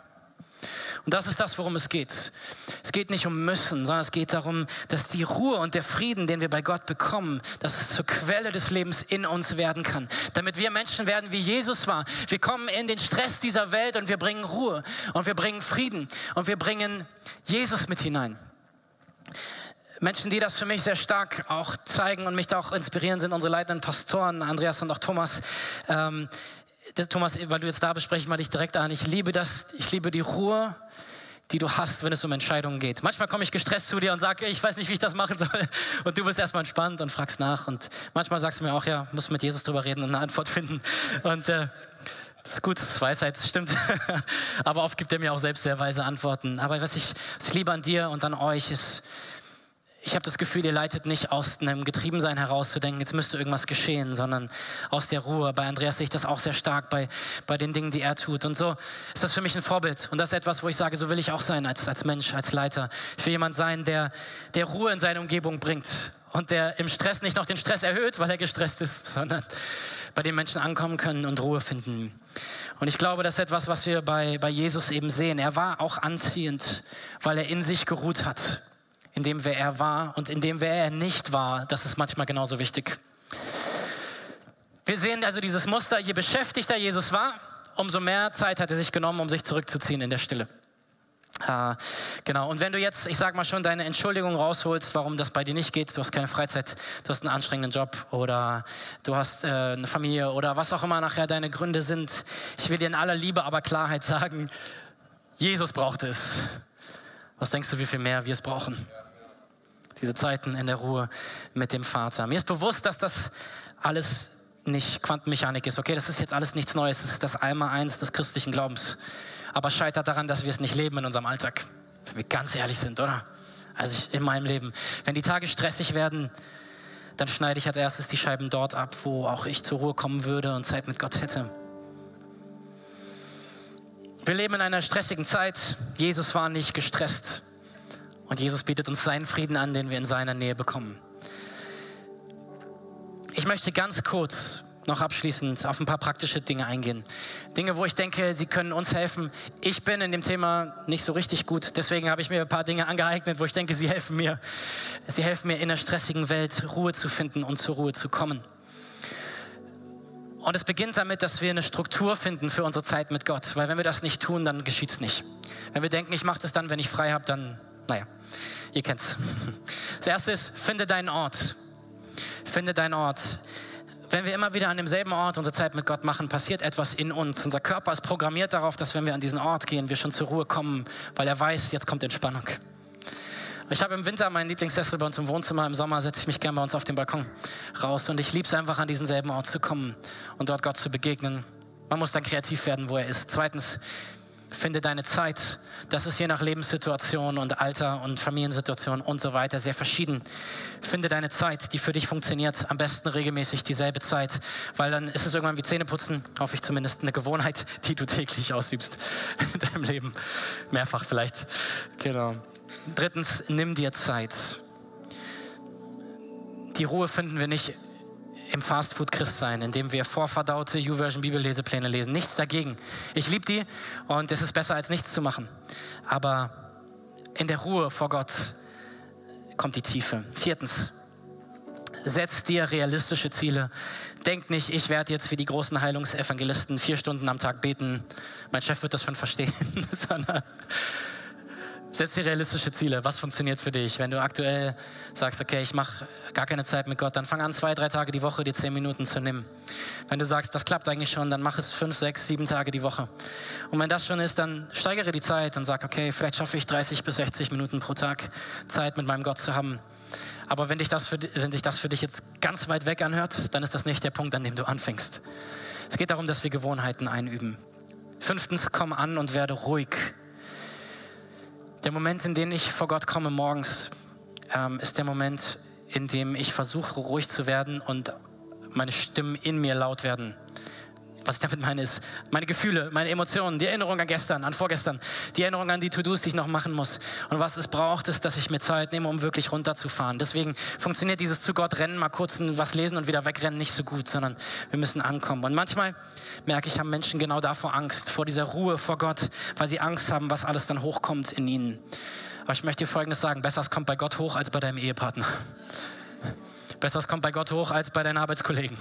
Und das ist das, worum es geht. Es geht nicht um müssen, sondern es geht darum, dass die Ruhe und der Frieden, den wir bei Gott bekommen, dass es zur Quelle des Lebens in uns werden kann. Damit wir Menschen werden, wie Jesus war. Wir kommen in den Stress dieser Welt und wir bringen Ruhe und wir bringen Frieden und wir bringen Jesus mit hinein. Menschen, die das für mich sehr stark auch zeigen und mich da auch inspirieren, sind unsere leitenden Pastoren, Andreas und auch Thomas. Ähm, das, Thomas, weil du jetzt da bist, spreche ich mal dich direkt an. Ich liebe das, ich liebe die Ruhe, die du hast, wenn es um Entscheidungen geht. Manchmal komme ich gestresst zu dir und sage, ich weiß nicht, wie ich das machen soll. Und du bist erstmal entspannt und fragst nach. Und manchmal sagst du mir auch, ja, musst mit Jesus drüber reden und eine Antwort finden. Und äh, das ist gut, das ist Weisheit, das stimmt. Aber oft gibt er mir auch selbst sehr weise Antworten. Aber was ich, was ich liebe an dir und an euch ist, ich habe das Gefühl, ihr leitet nicht aus einem Getriebensein heraus zu denken, jetzt müsste irgendwas geschehen, sondern aus der Ruhe. Bei Andreas sehe ich das auch sehr stark bei, bei den Dingen, die er tut. Und so ist das für mich ein Vorbild. Und das ist etwas, wo ich sage, so will ich auch sein als, als Mensch, als Leiter. Ich will jemand sein, der, der Ruhe in seine Umgebung bringt und der im Stress nicht noch den Stress erhöht, weil er gestresst ist, sondern bei den Menschen ankommen können und Ruhe finden. Und ich glaube, das ist etwas, was wir bei, bei Jesus eben sehen. Er war auch anziehend, weil er in sich geruht hat in dem, wer er war und in dem, wer er nicht war, das ist manchmal genauso wichtig. Wir sehen also dieses Muster, je beschäftigter Jesus war, umso mehr Zeit hat er sich genommen, um sich zurückzuziehen in der Stille. Ah, genau. Und wenn du jetzt, ich sag mal schon, deine Entschuldigung rausholst, warum das bei dir nicht geht, du hast keine Freizeit, du hast einen anstrengenden Job oder du hast äh, eine Familie oder was auch immer nachher deine Gründe sind. Ich will dir in aller Liebe, aber Klarheit sagen, Jesus braucht es. Was denkst du, wie viel mehr wir es brauchen? Diese Zeiten in der Ruhe mit dem Vater. Mir ist bewusst, dass das alles nicht Quantenmechanik ist. Okay, das ist jetzt alles nichts Neues. Das ist das Einmal-Eins des christlichen Glaubens. Aber scheitert daran, dass wir es nicht leben in unserem Alltag. Wenn wir ganz ehrlich sind, oder? Also ich, in meinem Leben. Wenn die Tage stressig werden, dann schneide ich als erstes die Scheiben dort ab, wo auch ich zur Ruhe kommen würde und Zeit mit Gott hätte. Wir leben in einer stressigen Zeit. Jesus war nicht gestresst. Und Jesus bietet uns seinen Frieden an, den wir in seiner Nähe bekommen. Ich möchte ganz kurz noch abschließend auf ein paar praktische Dinge eingehen. Dinge, wo ich denke, sie können uns helfen. Ich bin in dem Thema nicht so richtig gut, deswegen habe ich mir ein paar Dinge angeeignet, wo ich denke, sie helfen mir. Sie helfen mir in einer stressigen Welt Ruhe zu finden und zur Ruhe zu kommen. Und es beginnt damit, dass wir eine Struktur finden für unsere Zeit mit Gott, weil wenn wir das nicht tun, dann geschieht es nicht. Wenn wir denken, ich mache das dann, wenn ich frei habe, dann, naja, ihr kennt's. Das erste ist, finde deinen Ort. Finde deinen Ort. Wenn wir immer wieder an demselben Ort unsere Zeit mit Gott machen, passiert etwas in uns. Unser Körper ist programmiert darauf, dass wenn wir an diesen Ort gehen, wir schon zur Ruhe kommen, weil er weiß, jetzt kommt Entspannung. Ich habe im Winter meinen Lieblingssessel bei uns im Wohnzimmer. Im Sommer setze ich mich gerne bei uns auf den Balkon raus. Und ich liebe es einfach, an diesen selben Ort zu kommen und dort Gott zu begegnen. Man muss dann kreativ werden, wo er ist. Zweitens, Finde deine Zeit. Das ist je nach Lebenssituation und Alter und Familiensituation und so weiter sehr verschieden. Finde deine Zeit, die für dich funktioniert. Am besten regelmäßig dieselbe Zeit, weil dann ist es irgendwann wie Zähneputzen, hoffe ich zumindest, eine Gewohnheit, die du täglich ausübst in deinem Leben. Mehrfach vielleicht. Genau. Drittens, nimm dir Zeit. Die Ruhe finden wir nicht im Fastfood-Christsein, indem wir vorverdaute YouVersion-Bibellesepläne lesen. Nichts dagegen. Ich liebe die und es ist besser als nichts zu machen. Aber in der Ruhe vor Gott kommt die Tiefe. Viertens, setz dir realistische Ziele. Denk nicht, ich werde jetzt wie die großen Heilungsevangelisten vier Stunden am Tag beten. Mein Chef wird das schon verstehen, sondern Setz dir realistische Ziele. Was funktioniert für dich? Wenn du aktuell sagst, okay, ich mache gar keine Zeit mit Gott, dann fang an, zwei, drei Tage die Woche die zehn Minuten zu nehmen. Wenn du sagst, das klappt eigentlich schon, dann mach es fünf, sechs, sieben Tage die Woche. Und wenn das schon ist, dann steigere die Zeit und sag, okay, vielleicht schaffe ich 30 bis 60 Minuten pro Tag Zeit mit meinem Gott zu haben. Aber wenn, dich das für, wenn sich das für dich jetzt ganz weit weg anhört, dann ist das nicht der Punkt, an dem du anfängst. Es geht darum, dass wir Gewohnheiten einüben. Fünftens, komm an und werde ruhig. Der Moment, in dem ich vor Gott komme morgens, ähm, ist der Moment, in dem ich versuche, ruhig zu werden und meine Stimmen in mir laut werden. Was ich damit meine, ist meine Gefühle, meine Emotionen, die Erinnerung an gestern, an vorgestern, die Erinnerung an die To-Dos, die ich noch machen muss. Und was es braucht, ist, dass ich mir Zeit nehme, um wirklich runterzufahren. Deswegen funktioniert dieses zu Gott rennen, mal kurz was lesen und wieder wegrennen nicht so gut, sondern wir müssen ankommen. Und manchmal merke ich, haben Menschen genau davor Angst, vor dieser Ruhe vor Gott, weil sie Angst haben, was alles dann hochkommt in ihnen. Aber ich möchte dir Folgendes sagen, besser es kommt bei Gott hoch als bei deinem Ehepartner. Besser es kommt bei Gott hoch als bei deinen Arbeitskollegen.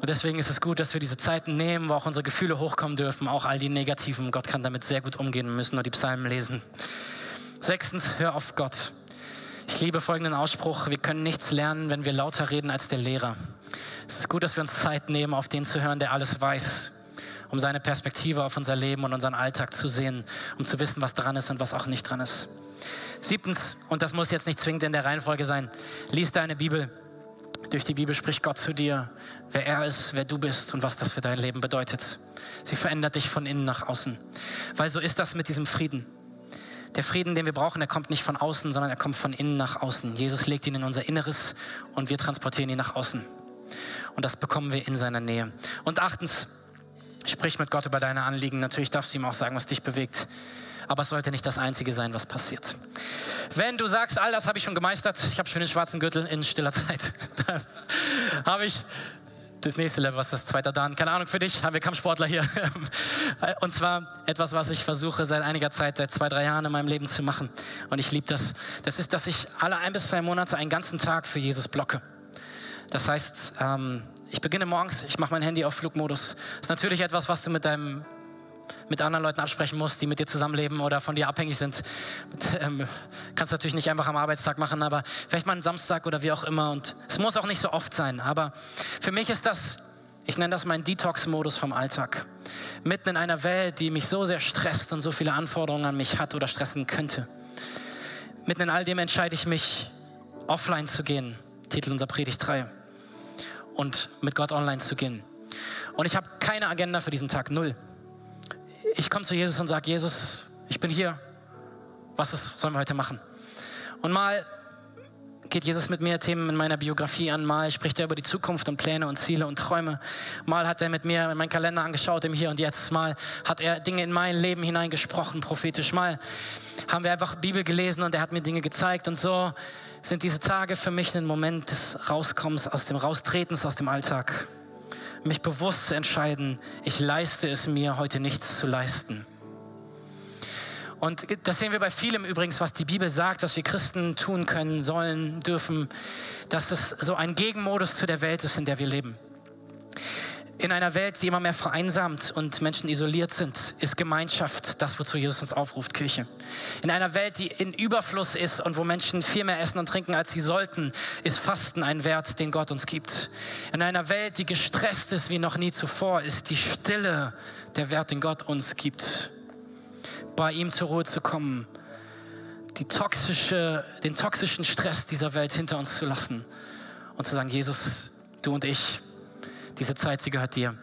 Und deswegen ist es gut, dass wir diese Zeiten nehmen, wo auch unsere Gefühle hochkommen dürfen, auch all die negativen. Gott kann damit sehr gut umgehen. Wir müssen nur die Psalmen lesen. Sechstens, hör auf Gott. Ich liebe folgenden Ausspruch. Wir können nichts lernen, wenn wir lauter reden als der Lehrer. Es ist gut, dass wir uns Zeit nehmen, auf den zu hören, der alles weiß, um seine Perspektive auf unser Leben und unseren Alltag zu sehen, um zu wissen, was dran ist und was auch nicht dran ist. Siebtens, und das muss jetzt nicht zwingend in der Reihenfolge sein, lies deine Bibel. Durch die Bibel spricht Gott zu dir, wer er ist, wer du bist und was das für dein Leben bedeutet. Sie verändert dich von innen nach außen. Weil so ist das mit diesem Frieden. Der Frieden, den wir brauchen, der kommt nicht von außen, sondern er kommt von innen nach außen. Jesus legt ihn in unser Inneres und wir transportieren ihn nach außen. Und das bekommen wir in seiner Nähe. Und achtens, sprich mit Gott über deine Anliegen. Natürlich darfst du ihm auch sagen, was dich bewegt aber es sollte nicht das Einzige sein, was passiert. Wenn du sagst, all das habe ich schon gemeistert, ich habe schon den schwarzen Gürtel in stiller Zeit, dann habe ich das nächste Level, was das zweite Dan? Keine Ahnung für dich, haben wir Kampfsportler hier. Und zwar etwas, was ich versuche seit einiger Zeit, seit zwei, drei Jahren in meinem Leben zu machen. Und ich liebe das. Das ist, dass ich alle ein bis zwei Monate einen ganzen Tag für Jesus blocke. Das heißt, ähm, ich beginne morgens, ich mache mein Handy auf Flugmodus. Das ist natürlich etwas, was du mit deinem mit anderen Leuten absprechen musst, die mit dir zusammenleben oder von dir abhängig sind. Ähm, kannst natürlich nicht einfach am Arbeitstag machen, aber vielleicht mal einen Samstag oder wie auch immer. Und es muss auch nicht so oft sein. Aber für mich ist das, ich nenne das mein Detox-Modus vom Alltag. Mitten in einer Welt, die mich so sehr stresst und so viele Anforderungen an mich hat oder stressen könnte. Mitten in all dem entscheide ich mich, offline zu gehen. Titel unserer Predigt 3. Und mit Gott online zu gehen. Und ich habe keine Agenda für diesen Tag, null ich komme zu Jesus und sage, Jesus, ich bin hier. Was ist, sollen wir heute machen? Und mal geht Jesus mit mir Themen in meiner Biografie an, mal spricht er über die Zukunft und Pläne und Ziele und Träume. Mal hat er mit mir meinen Kalender angeschaut im Hier und Jetzt. Mal hat er Dinge in mein Leben hineingesprochen, prophetisch. Mal haben wir einfach Bibel gelesen und er hat mir Dinge gezeigt. Und so sind diese Tage für mich ein Moment des Rauskommens, aus dem Raustretens aus dem Alltag mich bewusst zu entscheiden, ich leiste es mir, heute nichts zu leisten. Und das sehen wir bei vielem übrigens, was die Bibel sagt, was wir Christen tun können, sollen, dürfen, dass es so ein Gegenmodus zu der Welt ist, in der wir leben. In einer Welt, die immer mehr vereinsamt und Menschen isoliert sind, ist Gemeinschaft das, wozu Jesus uns aufruft, Kirche. In einer Welt, die in Überfluss ist und wo Menschen viel mehr essen und trinken, als sie sollten, ist Fasten ein Wert, den Gott uns gibt. In einer Welt, die gestresst ist wie noch nie zuvor, ist die Stille der Wert, den Gott uns gibt. Bei ihm zur Ruhe zu kommen, die toxische, den toxischen Stress dieser Welt hinter uns zu lassen und zu sagen, Jesus, du und ich, diese Zeit, sie gehört dir.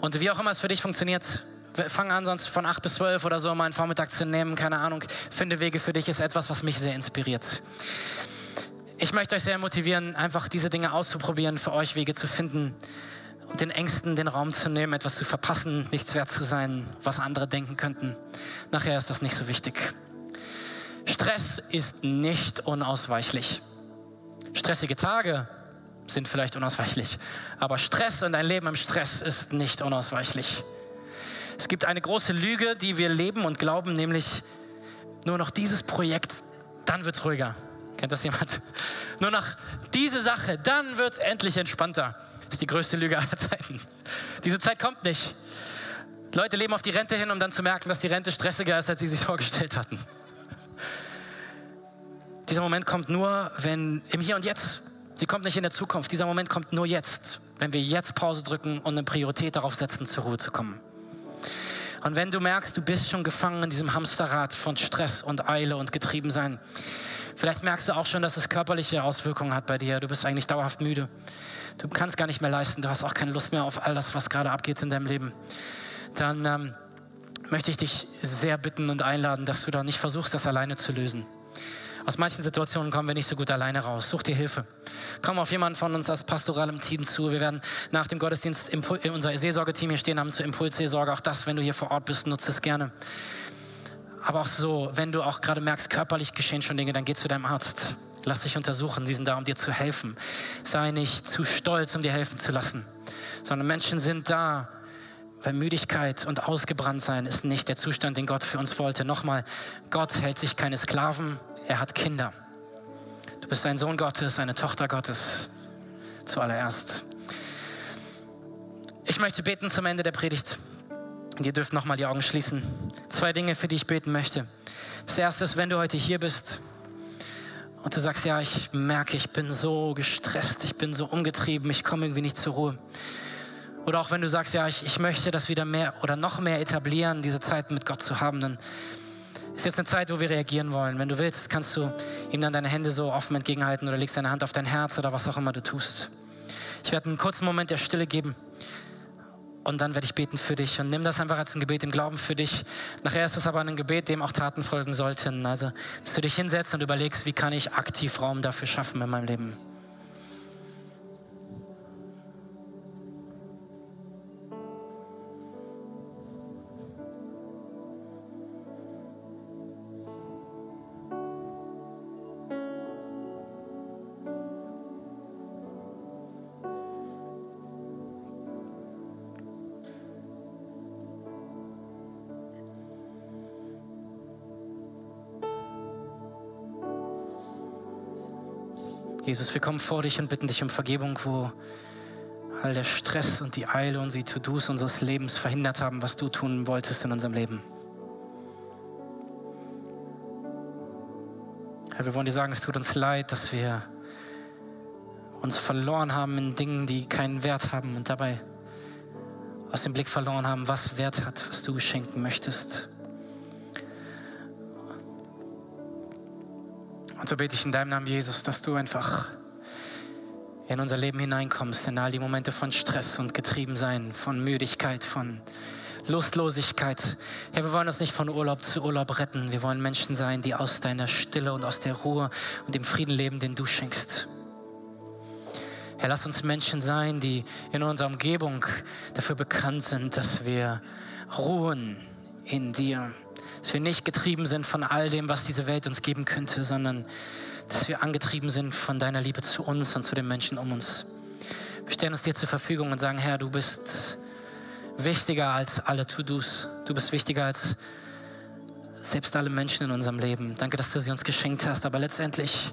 Und wie auch immer es für dich funktioniert, fang an, sonst von 8 bis 12 oder so mal einen Vormittag zu nehmen. Keine Ahnung. Finde Wege für dich ist etwas, was mich sehr inspiriert. Ich möchte euch sehr motivieren, einfach diese Dinge auszuprobieren, für euch Wege zu finden und den Ängsten den Raum zu nehmen, etwas zu verpassen, nichts wert zu sein, was andere denken könnten. Nachher ist das nicht so wichtig. Stress ist nicht unausweichlich. Stressige Tage sind vielleicht unausweichlich. Aber Stress und ein Leben im Stress ist nicht unausweichlich. Es gibt eine große Lüge, die wir leben und glauben, nämlich nur noch dieses Projekt, dann wird es ruhiger. Kennt das jemand? Nur noch diese Sache, dann wird es endlich entspannter. Das ist die größte Lüge aller Zeiten. Diese Zeit kommt nicht. Leute leben auf die Rente hin, um dann zu merken, dass die Rente stressiger ist, als sie sich vorgestellt hatten. Dieser Moment kommt nur, wenn im Hier und Jetzt Sie kommt nicht in der Zukunft. Dieser Moment kommt nur jetzt, wenn wir jetzt Pause drücken und eine Priorität darauf setzen, zur Ruhe zu kommen. Und wenn du merkst, du bist schon gefangen in diesem Hamsterrad von Stress und Eile und Getriebensein, vielleicht merkst du auch schon, dass es körperliche Auswirkungen hat bei dir. Du bist eigentlich dauerhaft müde. Du kannst gar nicht mehr leisten. Du hast auch keine Lust mehr auf all das, was gerade abgeht in deinem Leben. Dann ähm, möchte ich dich sehr bitten und einladen, dass du da nicht versuchst, das alleine zu lösen. Aus manchen Situationen kommen wir nicht so gut alleine raus. Such dir Hilfe. Komm auf jemanden von uns als pastoralem Team zu. Wir werden nach dem Gottesdienst unser Seelsorgeteam hier stehen haben zur Impulsseelsorge. Auch das, wenn du hier vor Ort bist, nutze es gerne. Aber auch so, wenn du auch gerade merkst, körperlich geschehen schon Dinge, dann geh zu deinem Arzt. Lass dich untersuchen. Sie sind da, um dir zu helfen. Sei nicht zu stolz, um dir helfen zu lassen, sondern Menschen sind da, weil Müdigkeit und Ausgebranntsein ist nicht der Zustand, den Gott für uns wollte. Nochmal, Gott hält sich keine Sklaven, er hat Kinder. Du bist ein Sohn Gottes, eine Tochter Gottes zuallererst. Ich möchte beten zum Ende der Predigt. ihr dürft nochmal die Augen schließen. Zwei Dinge, für die ich beten möchte. Das erste ist, wenn du heute hier bist und du sagst, ja, ich merke, ich bin so gestresst, ich bin so umgetrieben, ich komme irgendwie nicht zur Ruhe. Oder auch wenn du sagst, ja, ich, ich möchte das wieder mehr oder noch mehr etablieren, diese Zeit mit Gott zu haben, dann ist jetzt eine Zeit, wo wir reagieren wollen. Wenn du willst, kannst du ihm dann deine Hände so offen entgegenhalten oder legst deine Hand auf dein Herz oder was auch immer du tust. Ich werde einen kurzen Moment der Stille geben und dann werde ich beten für dich und nimm das einfach als ein Gebet im Glauben für dich. Nachher ist es aber ein Gebet, dem auch Taten folgen sollten. Also, dass du dich hinsetzt und überlegst, wie kann ich aktiv Raum dafür schaffen in meinem Leben. Jesus, wir kommen vor dich und bitten dich um Vergebung, wo all der Stress und die Eile und die To-Dos unseres Lebens verhindert haben, was du tun wolltest in unserem Leben. Herr, wir wollen dir sagen, es tut uns leid, dass wir uns verloren haben in Dingen, die keinen Wert haben und dabei aus dem Blick verloren haben, was Wert hat, was du schenken möchtest. Und so bete ich in deinem Namen, Jesus, dass du einfach in unser Leben hineinkommst, in all die Momente von Stress und Getriebensein, von Müdigkeit, von Lustlosigkeit. Herr, wir wollen uns nicht von Urlaub zu Urlaub retten. Wir wollen Menschen sein, die aus deiner Stille und aus der Ruhe und dem Frieden leben, den du schenkst. Herr, lass uns Menschen sein, die in unserer Umgebung dafür bekannt sind, dass wir ruhen in dir. Dass wir nicht getrieben sind von all dem, was diese Welt uns geben könnte, sondern dass wir angetrieben sind von deiner Liebe zu uns und zu den Menschen um uns. Wir stellen uns dir zur Verfügung und sagen, Herr, du bist wichtiger als alle To-Dos. Du bist wichtiger als selbst alle Menschen in unserem Leben. Danke, dass du sie uns geschenkt hast. Aber letztendlich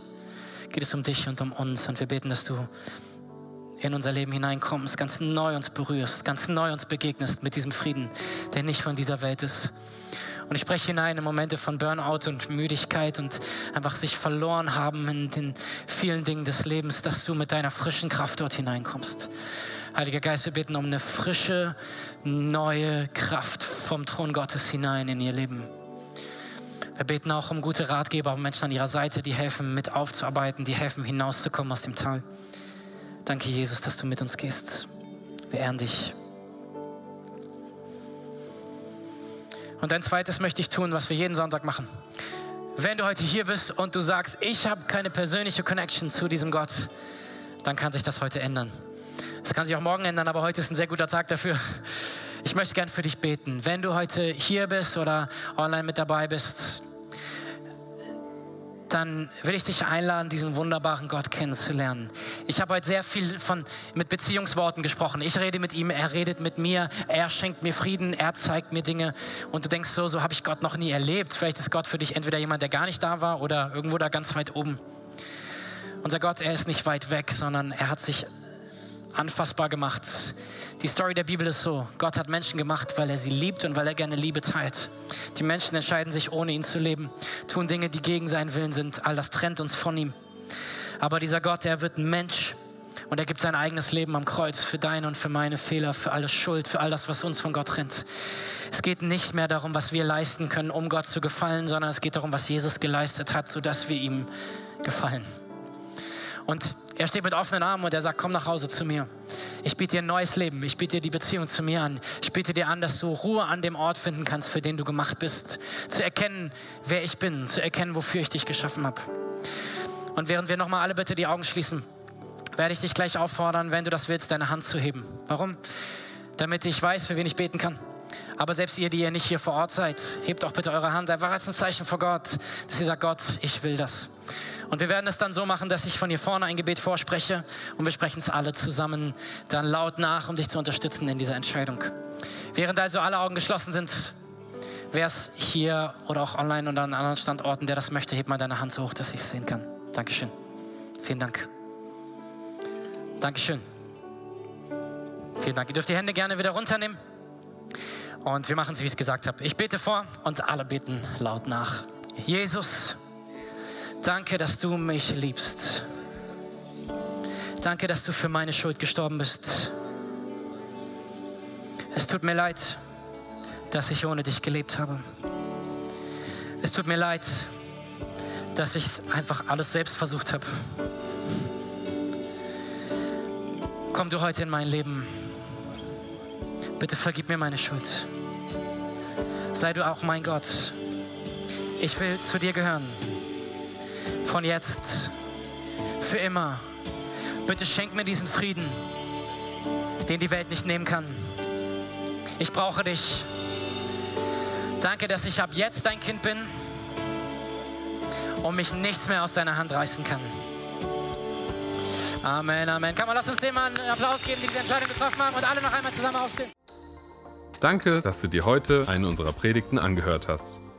geht es um dich und um uns. Und wir beten, dass du in unser Leben hineinkommst, ganz neu uns berührst, ganz neu uns begegnest mit diesem Frieden, der nicht von dieser Welt ist. Und ich spreche hinein in Momente von Burnout und Müdigkeit und einfach sich verloren haben in den vielen Dingen des Lebens, dass du mit deiner frischen Kraft dort hineinkommst. Heiliger Geist, wir bitten um eine frische, neue Kraft vom Thron Gottes hinein in ihr Leben. Wir beten auch um gute Ratgeber, um Menschen an ihrer Seite, die helfen, mit aufzuarbeiten, die helfen, hinauszukommen aus dem Tal. Danke, Jesus, dass du mit uns gehst. Wir ehren dich. Und ein zweites möchte ich tun, was wir jeden Sonntag machen. Wenn du heute hier bist und du sagst, ich habe keine persönliche Connection zu diesem Gott, dann kann sich das heute ändern. Das kann sich auch morgen ändern, aber heute ist ein sehr guter Tag dafür. Ich möchte gern für dich beten. Wenn du heute hier bist oder online mit dabei bist, dann will ich dich einladen, diesen wunderbaren Gott kennenzulernen. Ich habe heute sehr viel von, mit Beziehungsworten gesprochen. Ich rede mit ihm, er redet mit mir, er schenkt mir Frieden, er zeigt mir Dinge. Und du denkst so, so habe ich Gott noch nie erlebt. Vielleicht ist Gott für dich entweder jemand, der gar nicht da war oder irgendwo da ganz weit oben. Unser Gott, er ist nicht weit weg, sondern er hat sich anfassbar gemacht. Die Story der Bibel ist so, Gott hat Menschen gemacht, weil er sie liebt und weil er gerne Liebe teilt. Die Menschen entscheiden sich, ohne ihn zu leben, tun Dinge, die gegen seinen Willen sind. All das trennt uns von ihm. Aber dieser Gott, er wird Mensch und er gibt sein eigenes Leben am Kreuz für deine und für meine Fehler, für alle Schuld, für all das, was uns von Gott trennt. Es geht nicht mehr darum, was wir leisten können, um Gott zu gefallen, sondern es geht darum, was Jesus geleistet hat, sodass wir ihm gefallen. Und er steht mit offenen Armen und er sagt, komm nach Hause zu mir. Ich biete dir ein neues Leben. Ich biete dir die Beziehung zu mir an. Ich biete dir an, dass du Ruhe an dem Ort finden kannst, für den du gemacht bist. Zu erkennen, wer ich bin. Zu erkennen, wofür ich dich geschaffen habe. Und während wir nochmal alle bitte die Augen schließen, werde ich dich gleich auffordern, wenn du das willst, deine Hand zu heben. Warum? Damit ich weiß, für wen ich beten kann. Aber selbst ihr, die ihr nicht hier vor Ort seid, hebt auch bitte eure Hand einfach als ein Zeichen vor Gott, dass ihr sagt, Gott, ich will das. Und wir werden es dann so machen, dass ich von hier vorne ein Gebet vorspreche und wir sprechen es alle zusammen dann laut nach, um dich zu unterstützen in dieser Entscheidung. Während also alle Augen geschlossen sind, wer es hier oder auch online oder an anderen Standorten, der das möchte, heb mal deine Hand so hoch, dass ich es sehen kann. Dankeschön. Vielen Dank. Dankeschön. Vielen Dank. Ihr dürft die Hände gerne wieder runternehmen. Und wir machen es, wie ich es gesagt habe. Ich bete vor und alle beten laut nach. Jesus, Danke, dass du mich liebst. Danke, dass du für meine Schuld gestorben bist. Es tut mir leid, dass ich ohne dich gelebt habe. Es tut mir leid, dass ich einfach alles selbst versucht habe. Komm du heute in mein Leben. Bitte vergib mir meine Schuld. Sei du auch mein Gott. Ich will zu dir gehören von jetzt, für immer. Bitte schenk mir diesen Frieden, den die Welt nicht nehmen kann. Ich brauche dich. Danke, dass ich ab jetzt dein Kind bin und mich nichts mehr aus deiner Hand reißen kann. Amen, Amen. Kann man, lass uns dem einen Applaus geben, die diese Entscheidung getroffen haben und alle noch einmal zusammen aufstehen. Danke, dass du dir heute eine unserer Predigten angehört hast.